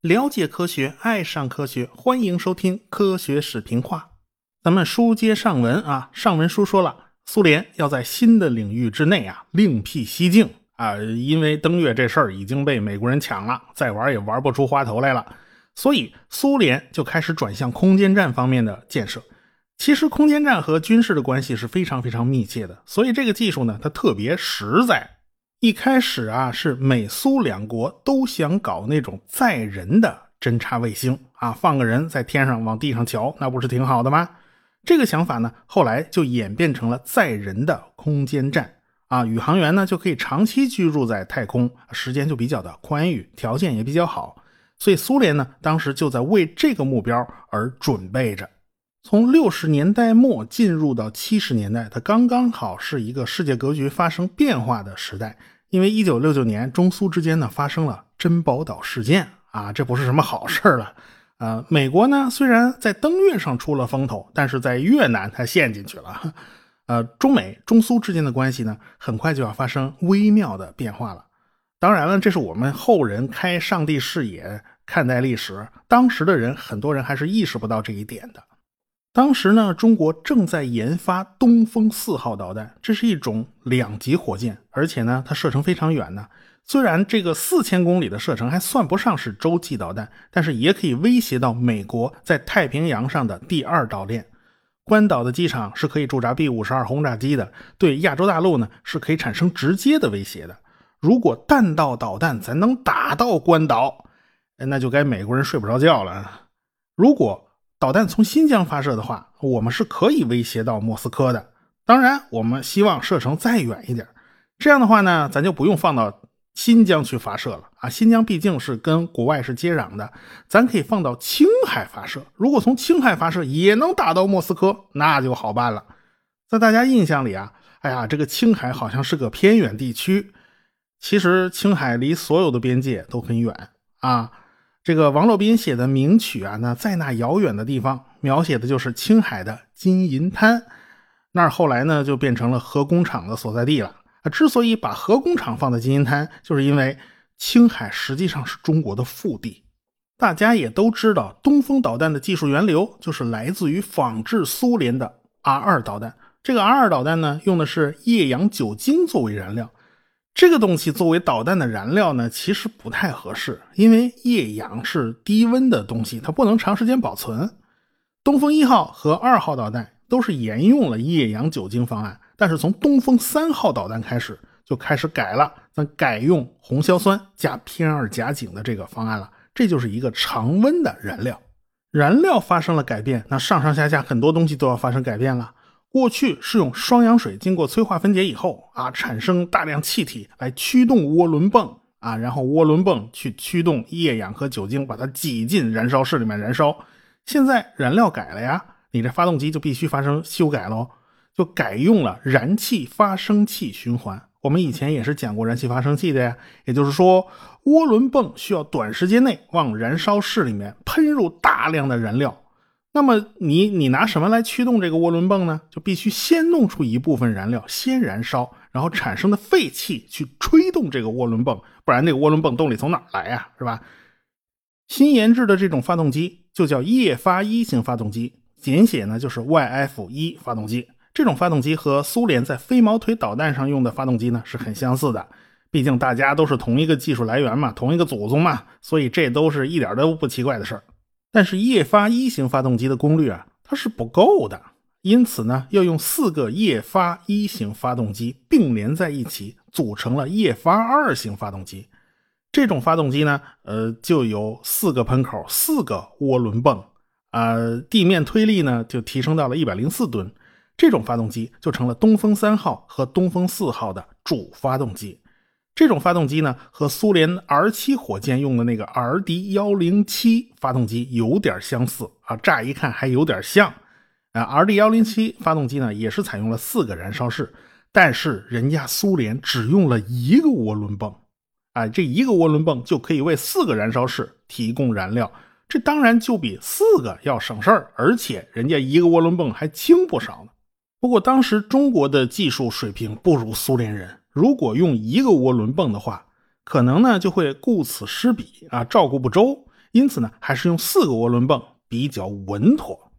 了解科学，爱上科学，欢迎收听科学史评话。咱们书接上文啊，上文书说了，苏联要在新的领域之内啊另辟蹊径啊，因为登月这事儿已经被美国人抢了，再玩也玩不出花头来了，所以苏联就开始转向空间站方面的建设。其实空间站和军事的关系是非常非常密切的，所以这个技术呢，它特别实在。一开始啊，是美苏两国都想搞那种载人的侦察卫星啊，放个人在天上往地上瞧，那不是挺好的吗？这个想法呢，后来就演变成了载人的空间站啊，宇航员呢就可以长期居住在太空，时间就比较的宽裕，条件也比较好。所以苏联呢，当时就在为这个目标而准备着。从六十年代末进入到七十年代，它刚刚好是一个世界格局发生变化的时代。因为一九六九年中苏之间呢发生了珍宝岛事件啊，这不是什么好事了。呃，美国呢虽然在登月上出了风头，但是在越南它陷进去了。呃，中美、中苏之间的关系呢，很快就要发生微妙的变化了。当然了，这是我们后人开上帝视野看待历史，当时的人很多人还是意识不到这一点的。当时呢，中国正在研发东风四号导弹，这是一种两级火箭，而且呢，它射程非常远呢。虽然这个四千公里的射程还算不上是洲际导弹，但是也可以威胁到美国在太平洋上的第二岛链。关岛的机场是可以驻扎 B 五十二轰炸机的，对亚洲大陆呢是可以产生直接的威胁的。如果弹道导弹咱能打到关岛，那就该美国人睡不着觉了。如果导弹从新疆发射的话，我们是可以威胁到莫斯科的。当然，我们希望射程再远一点，这样的话呢，咱就不用放到。新疆去发射了啊！新疆毕竟是跟国外是接壤的，咱可以放到青海发射。如果从青海发射也能打到莫斯科，那就好办了。在大家印象里啊，哎呀，这个青海好像是个偏远地区。其实青海离所有的边界都很远啊。这个王洛宾写的名曲啊，那在那遥远的地方，描写的就是青海的金银滩，那儿后来呢就变成了核工厂的所在地了。之所以把核工厂放在金银滩，就是因为青海实际上是中国的腹地。大家也都知道，东风导弹的技术源流就是来自于仿制苏联的 R 2导弹。这个 R 2导弹呢，用的是液氧酒精作为燃料。这个东西作为导弹的燃料呢，其实不太合适，因为液氧是低温的东西，它不能长时间保存。东风一号和二号导弹都是沿用了液氧酒精方案。但是从东风三号导弹开始就开始改了，咱改用红硝酸加偏二甲肼的这个方案了。这就是一个常温的燃料，燃料发生了改变，那上上下下很多东西都要发生改变了。过去是用双氧水经过催化分解以后啊，产生大量气体来驱动涡轮泵啊，然后涡轮泵去驱动液氧和酒精把它挤进燃烧室里面燃烧。现在燃料改了呀，你这发动机就必须发生修改喽。就改用了燃气发生器循环。我们以前也是讲过燃气发生器的呀，也就是说，涡轮泵需要短时间内往燃烧室里面喷入大量的燃料。那么你你拿什么来驱动这个涡轮泵呢？就必须先弄出一部分燃料，先燃烧，然后产生的废气去吹动这个涡轮泵，不然那个涡轮泵动力从哪来呀？是吧？新研制的这种发动机就叫液发一型发动机，简写呢就是 YF 一发动机。这种发动机和苏联在飞毛腿导弹上用的发动机呢是很相似的，毕竟大家都是同一个技术来源嘛，同一个祖宗嘛，所以这都是一点都不奇怪的事儿。但是液发一型发动机的功率啊，它是不够的，因此呢，要用四个液发一型发动机并联在一起，组成了液发二型发动机。这种发动机呢，呃，就有四个喷口，四个涡轮泵，啊，地面推力呢就提升到了一百零四吨。这种发动机就成了东风三号和东风四号的主发动机。这种发动机呢，和苏联 R 七火箭用的那个 RD 幺零七发动机有点相似啊，乍一看还有点像。啊，RD 幺零七发动机呢，也是采用了四个燃烧室，但是人家苏联只用了一个涡轮泵，啊，这一个涡轮泵就可以为四个燃烧室提供燃料，这当然就比四个要省事儿，而且人家一个涡轮泵还轻不少呢。不过当时中国的技术水平不如苏联人，如果用一个涡轮泵的话，可能呢就会顾此失彼啊，照顾不周。因此呢，还是用四个涡轮泵比较稳妥。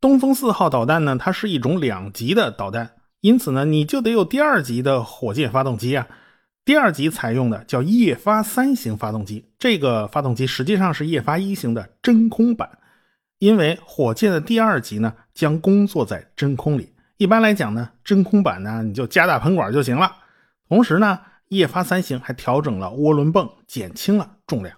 东风四号导弹呢，它是一种两级的导弹，因此呢，你就得有第二级的火箭发动机啊。第二级采用的叫液发三型发动机，这个发动机实际上是液发一型的真空版，因为火箭的第二级呢将工作在真空里。一般来讲呢，真空版呢你就加大喷管就行了。同时呢，液发三型还调整了涡轮泵，减轻了重量。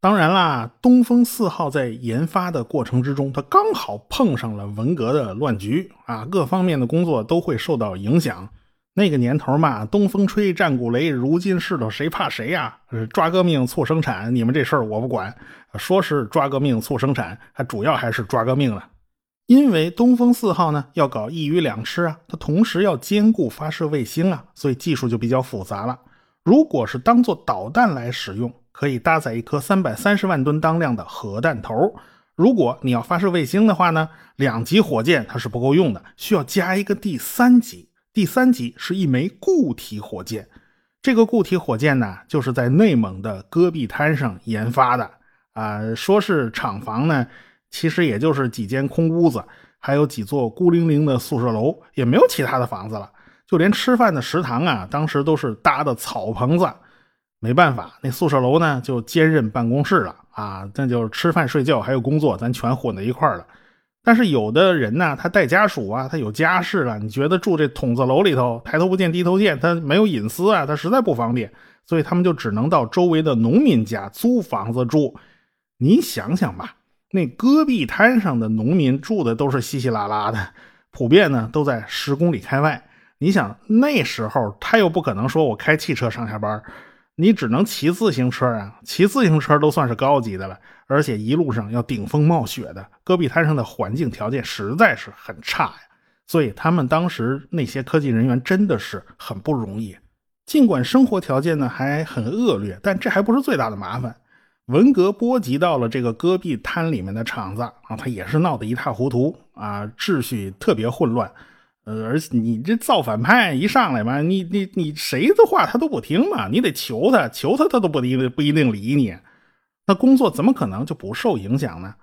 当然啦，东风四号在研发的过程之中，它刚好碰上了文革的乱局啊，各方面的工作都会受到影响。那个年头嘛，东风吹，战鼓擂，如今世道谁怕谁呀？抓革命促生产，你们这事儿我不管。说是抓革命促生产，还主要还是抓革命了。因为东风四号呢要搞一鱼两吃啊，它同时要兼顾发射卫星啊，所以技术就比较复杂了。如果是当做导弹来使用。可以搭载一颗三百三十万吨当量的核弹头。如果你要发射卫星的话呢，两级火箭它是不够用的，需要加一个第三级。第三级是一枚固体火箭。这个固体火箭呢，就是在内蒙的戈壁滩上研发的啊。说是厂房呢，其实也就是几间空屋子，还有几座孤零零的宿舍楼，也没有其他的房子了。就连吃饭的食堂啊，当时都是搭的草棚子。没办法，那宿舍楼呢就兼任办公室了啊，那就是吃饭睡觉还有工作，咱全混在一块儿了。但是有的人呢，他带家属啊，他有家室了，你觉得住这筒子楼里头，抬头不见低头见，他没有隐私啊，他实在不方便，所以他们就只能到周围的农民家租房子住。你想想吧，那戈壁滩上的农民住的都是稀稀拉拉的，普遍呢都在十公里开外。你想那时候他又不可能说我开汽车上下班。你只能骑自行车啊，骑自行车都算是高级的了，而且一路上要顶风冒雪的，戈壁滩上的环境条件实在是很差呀。所以他们当时那些科技人员真的是很不容易。尽管生活条件呢还很恶劣，但这还不是最大的麻烦。文革波及到了这个戈壁滩里面的厂子啊，它也是闹得一塌糊涂啊，秩序特别混乱。呃，而且你这造反派一上来嘛，你你你谁的话他都不听嘛，你得求他，求他他都不一不一定理你。那工作怎么可能就不受影响呢？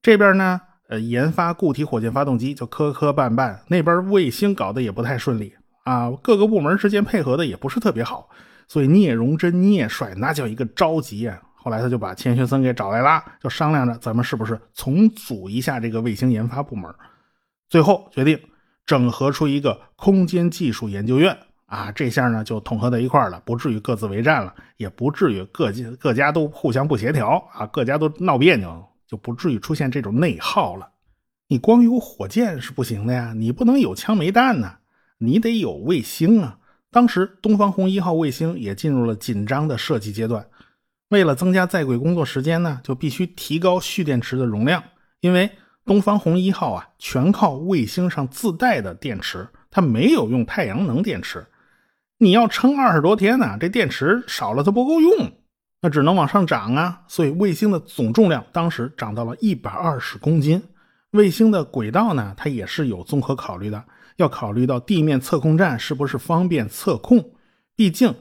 这边呢，呃，研发固体火箭发动机就磕磕绊绊，那边卫星搞得也不太顺利啊，各个部门之间配合的也不是特别好，所以聂荣臻聂帅那叫一个着急啊。后来他就把钱学森给找来了，就商量着咱们是不是重组一下这个卫星研发部门，最后决定。整合出一个空间技术研究院啊，这下呢就统合在一块了，不至于各自为战了，也不至于各家各家都互相不协调啊，各家都闹别扭，就不至于出现这种内耗了。你光有火箭是不行的呀，你不能有枪没弹呢，你得有卫星啊。当时东方红一号卫星也进入了紧张的设计阶段，为了增加在轨工作时间呢，就必须提高蓄电池的容量，因为。东方红一号啊，全靠卫星上自带的电池，它没有用太阳能电池。你要撑二十多天呢，这电池少了它不够用，那只能往上涨啊。所以卫星的总重量当时涨到了一百二十公斤。卫星的轨道呢，它也是有综合考虑的，要考虑到地面测控站是不是方便测控。毕竟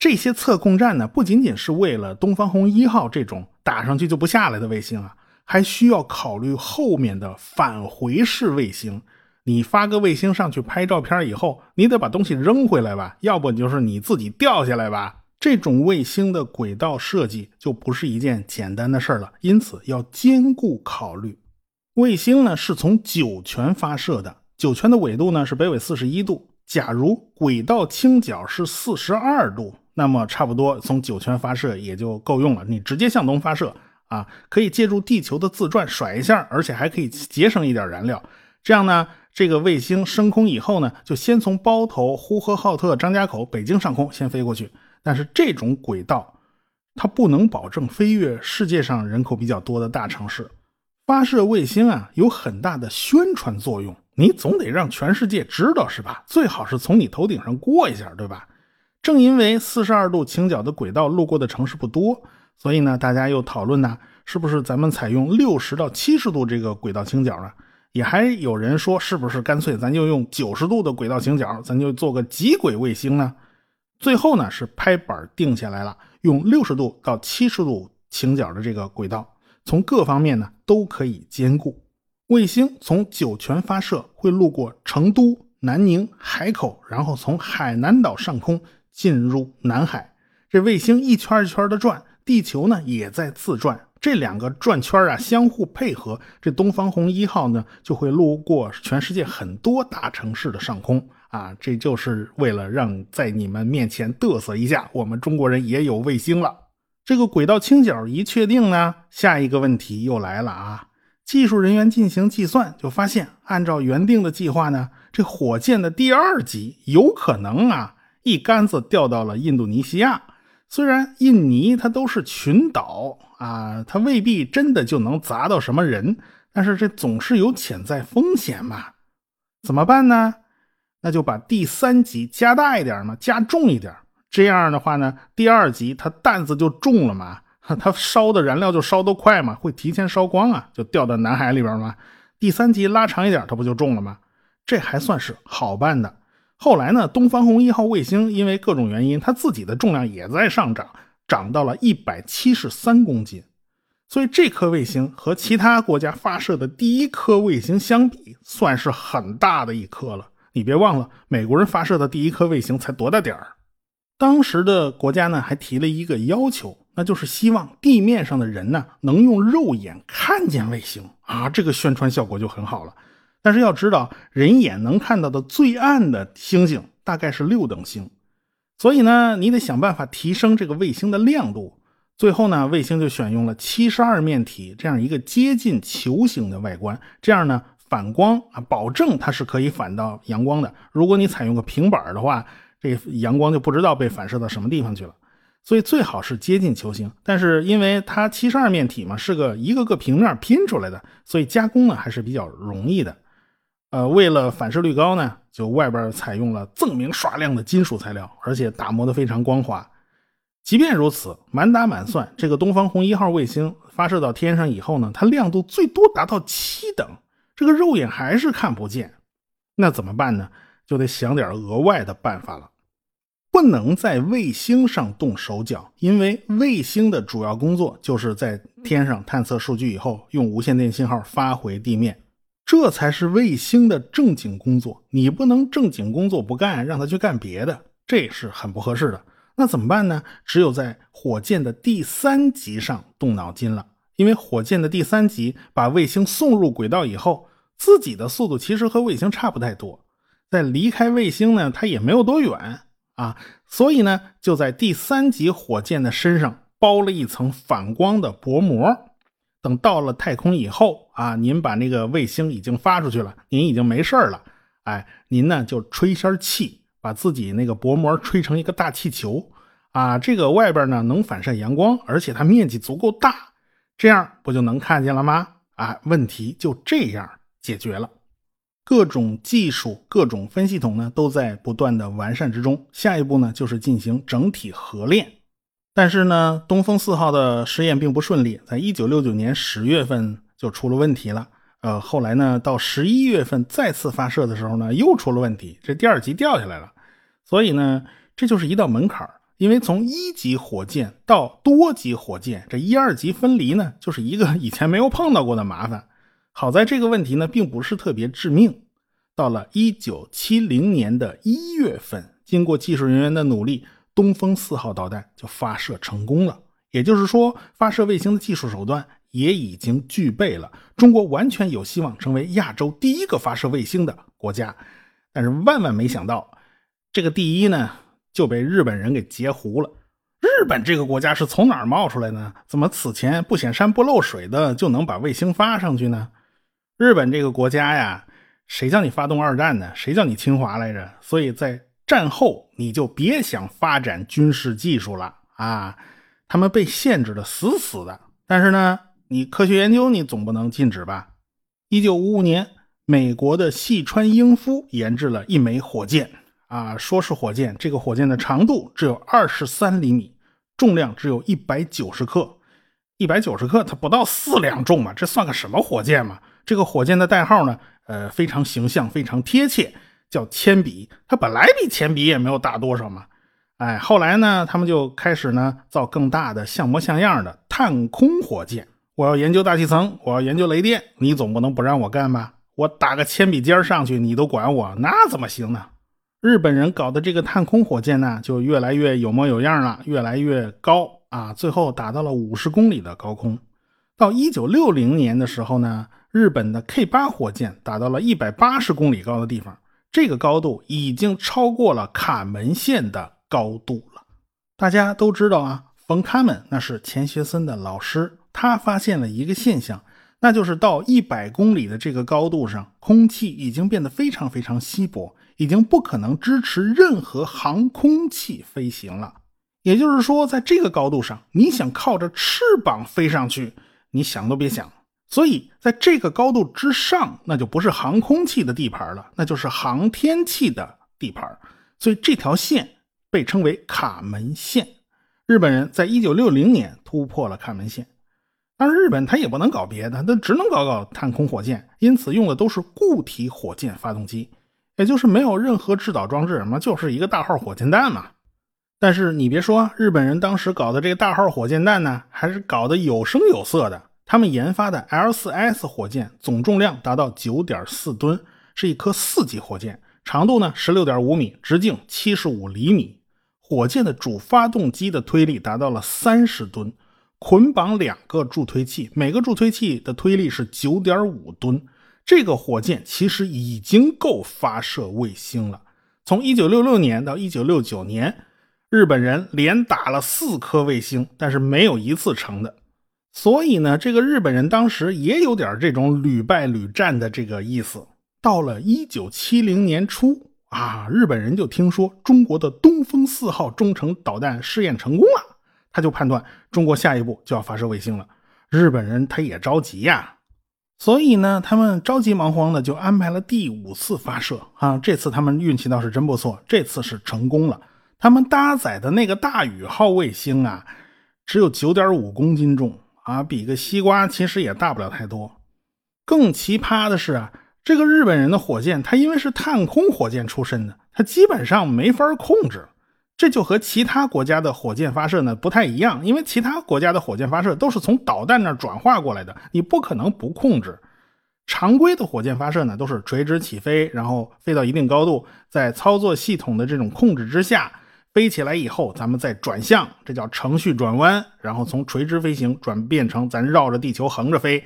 这些测控站呢，不仅仅是为了东方红一号这种打上去就不下来的卫星啊。还需要考虑后面的返回式卫星。你发个卫星上去拍照片以后，你得把东西扔回来吧，要不就是你自己掉下来吧。这种卫星的轨道设计就不是一件简单的事儿了，因此要兼顾考虑。卫星呢是从酒泉发射的，酒泉的纬度呢是北纬四十一度。假如轨道倾角是四十二度，那么差不多从酒泉发射也就够用了。你直接向东发射。啊，可以借助地球的自转甩一下，而且还可以节省一点燃料。这样呢，这个卫星升空以后呢，就先从包头、呼和浩特、张家口、北京上空先飞过去。但是这种轨道，它不能保证飞越世界上人口比较多的大城市。发射卫星啊，有很大的宣传作用，你总得让全世界知道是吧？最好是从你头顶上过一下，对吧？正因为四十二度倾角的轨道路过的城市不多。所以呢，大家又讨论呢，是不是咱们采用六十到七十度这个轨道倾角呢？也还有人说，是不是干脆咱就用九十度的轨道倾角，咱就做个极轨卫星呢？最后呢，是拍板定下来了，用六十度到七十度倾角的这个轨道，从各方面呢都可以兼顾。卫星从酒泉发射，会路过成都、南宁、海口，然后从海南岛上空进入南海。这卫星一圈一圈的转，地球呢也在自转。这两个转圈啊相互配合，这东方红一号呢就会路过全世界很多大城市的上空啊，这就是为了让在你们面前嘚瑟一下，我们中国人也有卫星了。这个轨道倾角一确定呢，下一个问题又来了啊！技术人员进行计算，就发现按照原定的计划呢，这火箭的第二级有可能啊一竿子掉到了印度尼西亚。虽然印尼它都是群岛啊，它未必真的就能砸到什么人，但是这总是有潜在风险嘛？怎么办呢？那就把第三级加大一点嘛，加重一点。这样的话呢，第二级它担子就重了嘛，它烧的燃料就烧得快嘛，会提前烧光啊，就掉到南海里边嘛。第三级拉长一点，它不就重了吗？这还算是好办的。后来呢，东方红一号卫星因为各种原因，它自己的重量也在上涨，涨到了一百七十三公斤。所以这颗卫星和其他国家发射的第一颗卫星相比，算是很大的一颗了。你别忘了，美国人发射的第一颗卫星才多大点儿。当时的国家呢，还提了一个要求，那就是希望地面上的人呢，能用肉眼看见卫星啊，这个宣传效果就很好了。但是要知道，人眼能看到的最暗的星星大概是六等星，所以呢，你得想办法提升这个卫星的亮度。最后呢，卫星就选用了七十二面体这样一个接近球形的外观，这样呢，反光啊，保证它是可以反到阳光的。如果你采用个平板的话，这阳光就不知道被反射到什么地方去了。所以最好是接近球形，但是因为它七十二面体嘛，是个一个个平面拼出来的，所以加工呢还是比较容易的。呃，为了反射率高呢，就外边采用了锃明刷亮的金属材料，而且打磨的非常光滑。即便如此，满打满算，这个东方红一号卫星发射到天上以后呢，它亮度最多达到七等，这个肉眼还是看不见。那怎么办呢？就得想点额外的办法了。不能在卫星上动手脚，因为卫星的主要工作就是在天上探测数据以后，用无线电信号发回地面。这才是卫星的正经工作，你不能正经工作不干，让他去干别的，这是很不合适的。那怎么办呢？只有在火箭的第三级上动脑筋了，因为火箭的第三级把卫星送入轨道以后，自己的速度其实和卫星差不太多，在离开卫星呢，它也没有多远啊，所以呢，就在第三级火箭的身上包了一层反光的薄膜。等到了太空以后啊，您把那个卫星已经发出去了，您已经没事了。哎，您呢就吹下气，把自己那个薄膜吹成一个大气球啊，这个外边呢能反射阳光，而且它面积足够大，这样不就能看见了吗？啊，问题就这样解决了。各种技术、各种分系统呢都在不断的完善之中，下一步呢就是进行整体合练。但是呢，东风四号的实验并不顺利，在一九六九年十月份就出了问题了。呃，后来呢，到十一月份再次发射的时候呢，又出了问题，这第二级掉下来了。所以呢，这就是一道门槛儿因为从一级火箭到多级火箭，这一二级分离呢，就是一个以前没有碰到过的麻烦。好在这个问题呢，并不是特别致命。到了一九七零年的一月份，经过技术人员的努力。东风四号导弹就发射成功了，也就是说，发射卫星的技术手段也已经具备了。中国完全有希望成为亚洲第一个发射卫星的国家。但是万万没想到，这个第一呢就被日本人给截胡了。日本这个国家是从哪儿冒出来的？怎么此前不显山不漏水的就能把卫星发上去呢？日本这个国家呀，谁叫你发动二战呢？谁叫你侵华来着？所以在。战后你就别想发展军事技术了啊！他们被限制的死死的。但是呢，你科学研究你总不能禁止吧？一九五五年，美国的细川英夫研制了一枚火箭啊，说是火箭，这个火箭的长度只有二十三厘米，重量只有一百九十克，一百九十克它不到四两重嘛，这算个什么火箭嘛？这个火箭的代号呢，呃，非常形象，非常贴切，叫铅笔。它本来比铅笔也没有大多少嘛。哎，后来呢，他们就开始呢造更大的、像模像样的探空火箭。我要研究大气层，我要研究雷电，你总不能不让我干吧？我打个铅笔尖上去，你都管我，那怎么行呢？日本人搞的这个探空火箭呢，就越来越有模有样了，越来越高啊，最后达到了五十公里的高空。到一九六零年的时候呢，日本的 K 八火箭达到了一百八十公里高的地方，这个高度已经超过了卡门线的高度了。大家都知道啊，冯卡门那是钱学森的老师，他发现了一个现象。那就是到一百公里的这个高度上，空气已经变得非常非常稀薄，已经不可能支持任何航空器飞行了。也就是说，在这个高度上，你想靠着翅膀飞上去，你想都别想。所以，在这个高度之上，那就不是航空器的地盘了，那就是航天器的地盘。所以这条线被称为卡门线。日本人在一九六零年突破了卡门线。但是日本它也不能搞别的，它只能搞搞探空火箭，因此用的都是固体火箭发动机，也就是没有任何制导装置，那就是一个大号火箭弹嘛。但是你别说，日本人当时搞的这个大号火箭弹呢，还是搞得有声有色的。他们研发的 L4S 火箭总重量达到9.4吨，是一颗四级火箭，长度呢16.5米，直径75厘米。火箭的主发动机的推力达到了30吨。捆绑两个助推器，每个助推器的推力是九点五吨。这个火箭其实已经够发射卫星了。从一九六六年到一九六九年，日本人连打了四颗卫星，但是没有一次成的。所以呢，这个日本人当时也有点这种屡败屡战的这个意思。到了一九七零年初啊，日本人就听说中国的东风四号中程导弹试验成功了。他就判断中国下一步就要发射卫星了，日本人他也着急呀，所以呢，他们着急忙慌的就安排了第五次发射啊。这次他们运气倒是真不错，这次是成功了。他们搭载的那个大宇号卫星啊，只有九点五公斤重啊，比个西瓜其实也大不了太多。更奇葩的是啊，这个日本人的火箭，它因为是探空火箭出身的，它基本上没法控制。这就和其他国家的火箭发射呢不太一样，因为其他国家的火箭发射都是从导弹那转化过来的，你不可能不控制。常规的火箭发射呢都是垂直起飞，然后飞到一定高度，在操作系统的这种控制之下飞起来以后，咱们再转向，这叫程序转弯，然后从垂直飞行转变成咱绕着地球横着飞。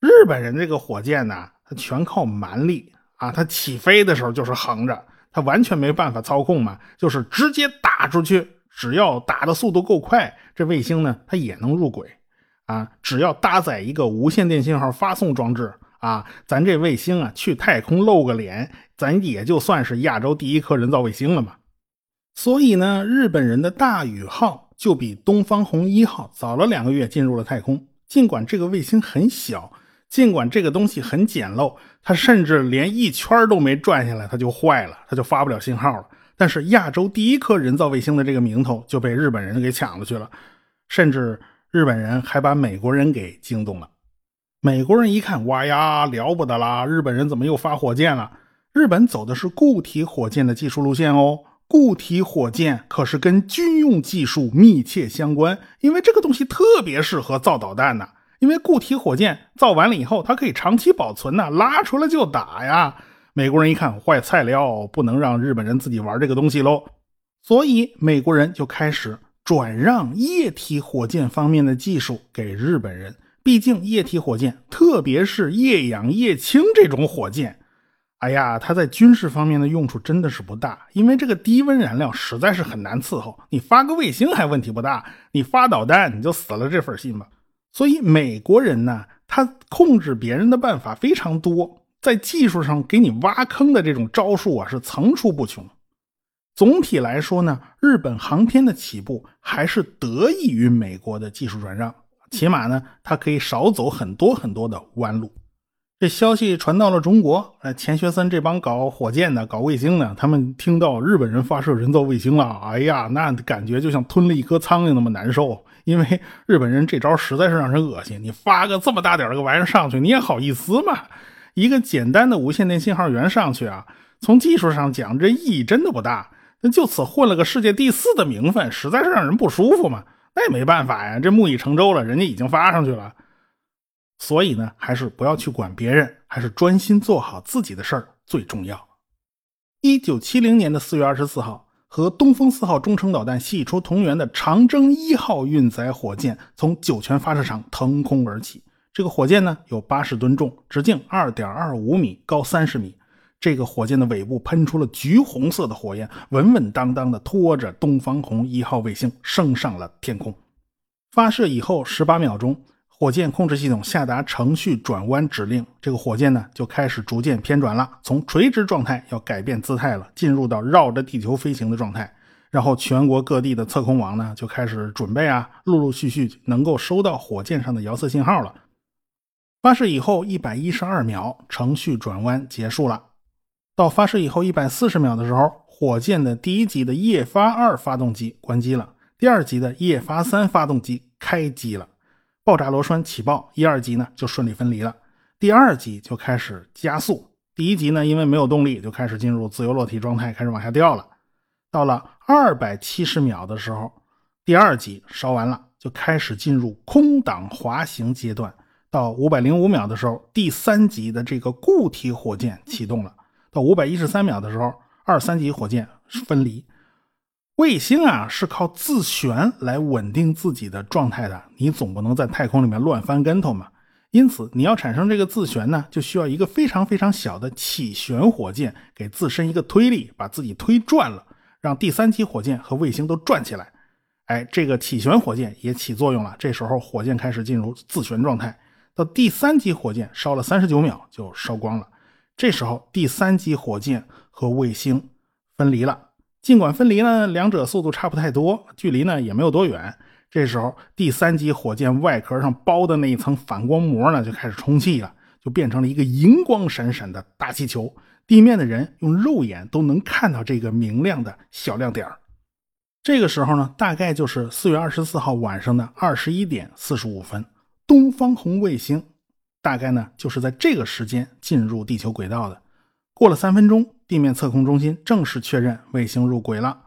日本人这个火箭呢，它全靠蛮力啊，它起飞的时候就是横着。它完全没办法操控嘛，就是直接打出去，只要打的速度够快，这卫星呢它也能入轨啊。只要搭载一个无线电信号发送装置啊，咱这卫星啊去太空露个脸，咱也就算是亚洲第一颗人造卫星了嘛。所以呢，日本人的大宇号就比东方红一号早了两个月进入了太空，尽管这个卫星很小。尽管这个东西很简陋，它甚至连一圈都没转下来，它就坏了，它就发不了信号了。但是亚洲第一颗人造卫星的这个名头就被日本人给抢了去了，甚至日本人还把美国人给惊动了。美国人一看，哇呀，了不得啦！日本人怎么又发火箭了？日本走的是固体火箭的技术路线哦，固体火箭可是跟军用技术密切相关，因为这个东西特别适合造导弹呢。因为固体火箭造完了以后，它可以长期保存呐，拉出来就打呀。美国人一看坏菜料，不能让日本人自己玩这个东西喽，所以美国人就开始转让液体火箭方面的技术给日本人。毕竟液体火箭，特别是液氧液氢这种火箭，哎呀，它在军事方面的用处真的是不大，因为这个低温燃料实在是很难伺候。你发个卫星还问题不大，你发导弹你就死了这份心吧。所以美国人呢，他控制别人的办法非常多，在技术上给你挖坑的这种招数啊是层出不穷。总体来说呢，日本航天的起步还是得益于美国的技术转让，起码呢，它可以少走很多很多的弯路。这消息传到了中国，呃，钱学森这帮搞火箭的、搞卫星的，他们听到日本人发射人造卫星了，哎呀，那感觉就像吞了一颗苍蝇那么难受。因为日本人这招实在是让人恶心，你发个这么大点的个玩意儿上去，你也好意思吗？一个简单的无线电信号源上去啊，从技术上讲，这意义真的不大。那就此混了个世界第四的名分，实在是让人不舒服嘛。那也没办法呀，这木已成舟了，人家已经发上去了。所以呢，还是不要去管别人，还是专心做好自己的事儿最重要。一九七零年的四月二十四号，和东风四号中程导弹系出同源的长征一号运载火箭从酒泉发射场腾空而起。这个火箭呢有八十吨重，直径二点二五米，高三十米。这个火箭的尾部喷出了橘红色的火焰，稳稳当当的拖着东方红一号卫星升上了天空。发射以后十八秒钟。火箭控制系统下达程序转弯指令，这个火箭呢就开始逐渐偏转了，从垂直状态要改变姿态了，进入到绕着地球飞行的状态。然后全国各地的测控网呢就开始准备啊，陆陆续续能够收到火箭上的遥测信号了。发射以后一百一十二秒，程序转弯结束了。到发射以后一百四十秒的时候，火箭的第一级的液发二发动机关机了，第二级的液发三发动机开机了。爆炸螺栓起爆，一二级呢就顺利分离了，第二级就开始加速。第一级呢因为没有动力，就开始进入自由落体状态，开始往下掉了。到了二百七十秒的时候，第二级烧完了，就开始进入空档滑行阶段。到五百零五秒的时候，第三级的这个固体火箭启动了。到五百一十三秒的时候，二三级火箭分离。卫星啊是靠自旋来稳定自己的状态的，你总不能在太空里面乱翻跟头嘛。因此，你要产生这个自旋呢，就需要一个非常非常小的起旋火箭给自身一个推力，把自己推转了，让第三级火箭和卫星都转起来。哎，这个起旋火箭也起作用了，这时候火箭开始进入自旋状态。到第三级火箭烧了三十九秒就烧光了，这时候第三级火箭和卫星分离了。尽管分离呢，两者速度差不太多，距离呢也没有多远。这时候，第三级火箭外壳上包的那一层反光膜呢，就开始充气了，就变成了一个银光闪闪的大气球。地面的人用肉眼都能看到这个明亮的小亮点这个时候呢，大概就是四月二十四号晚上的二十一点四十五分，东方红卫星大概呢就是在这个时间进入地球轨道的。过了三分钟。地面测控中心正式确认卫星入轨了。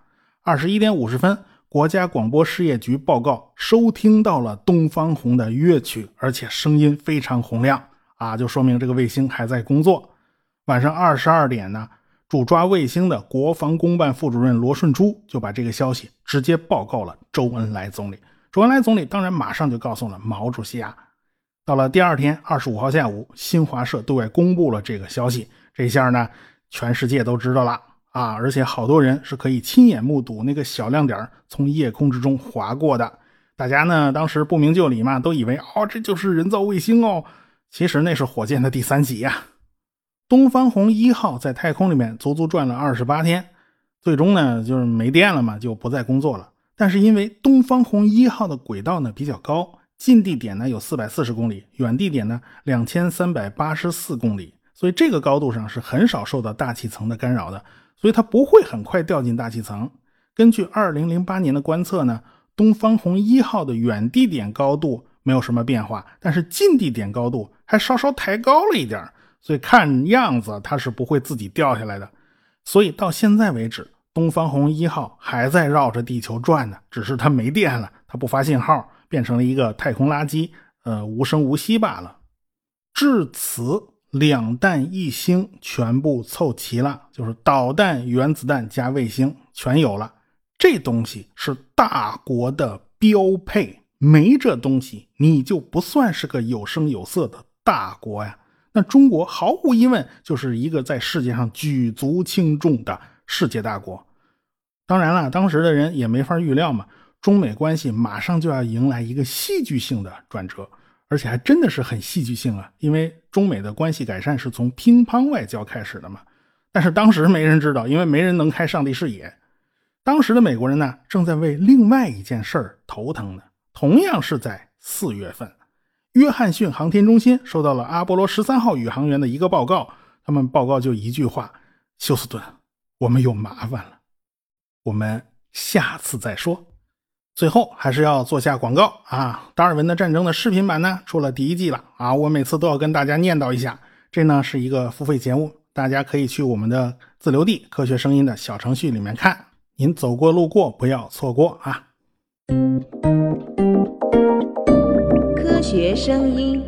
二十一点五十分，国家广播事业局报告收听到了东方红的乐曲，而且声音非常洪亮啊，就说明这个卫星还在工作。晚上二十二点呢，主抓卫星的国防工办副主任罗顺珠就把这个消息直接报告了周恩来总理。周恩来总理当然马上就告诉了毛主席啊。到了第二天二十五号下午，新华社对外公布了这个消息，这下呢。全世界都知道了啊！而且好多人是可以亲眼目睹那个小亮点从夜空之中划过的。大家呢当时不明就里嘛，都以为哦这就是人造卫星哦。其实那是火箭的第三级呀。东方红一号在太空里面足足转了二十八天，最终呢就是没电了嘛，就不再工作了。但是因为东方红一号的轨道呢比较高，近地点呢有四百四十公里，远地点呢两千三百八十四公里。所以这个高度上是很少受到大气层的干扰的，所以它不会很快掉进大气层。根据2008年的观测呢，东方红一号的远地点高度没有什么变化，但是近地点高度还稍稍抬高了一点，所以看样子它是不会自己掉下来的。所以到现在为止，东方红一号还在绕着地球转呢，只是它没电了，它不发信号，变成了一个太空垃圾，呃，无声无息罢了。至此。两弹一星全部凑齐了，就是导弹、原子弹加卫星全有了。这东西是大国的标配，没这东西你就不算是个有声有色的大国呀。那中国毫无疑问就是一个在世界上举足轻重的世界大国。当然了，当时的人也没法预料嘛，中美关系马上就要迎来一个戏剧性的转折。而且还真的是很戏剧性啊，因为中美的关系改善是从乒乓外交开始的嘛。但是当时没人知道，因为没人能开上帝视野。当时的美国人呢，正在为另外一件事儿头疼呢。同样是在四月份，约翰逊航天中心收到了阿波罗十三号宇航员的一个报告，他们报告就一句话：休斯顿，我们有麻烦了。我们下次再说。最后还是要做下广告啊！达尔文的战争的视频版呢出了第一季了啊！我每次都要跟大家念叨一下，这呢是一个付费节目，大家可以去我们的自留地科学声音的小程序里面看。您走过路过不要错过啊！科学声音。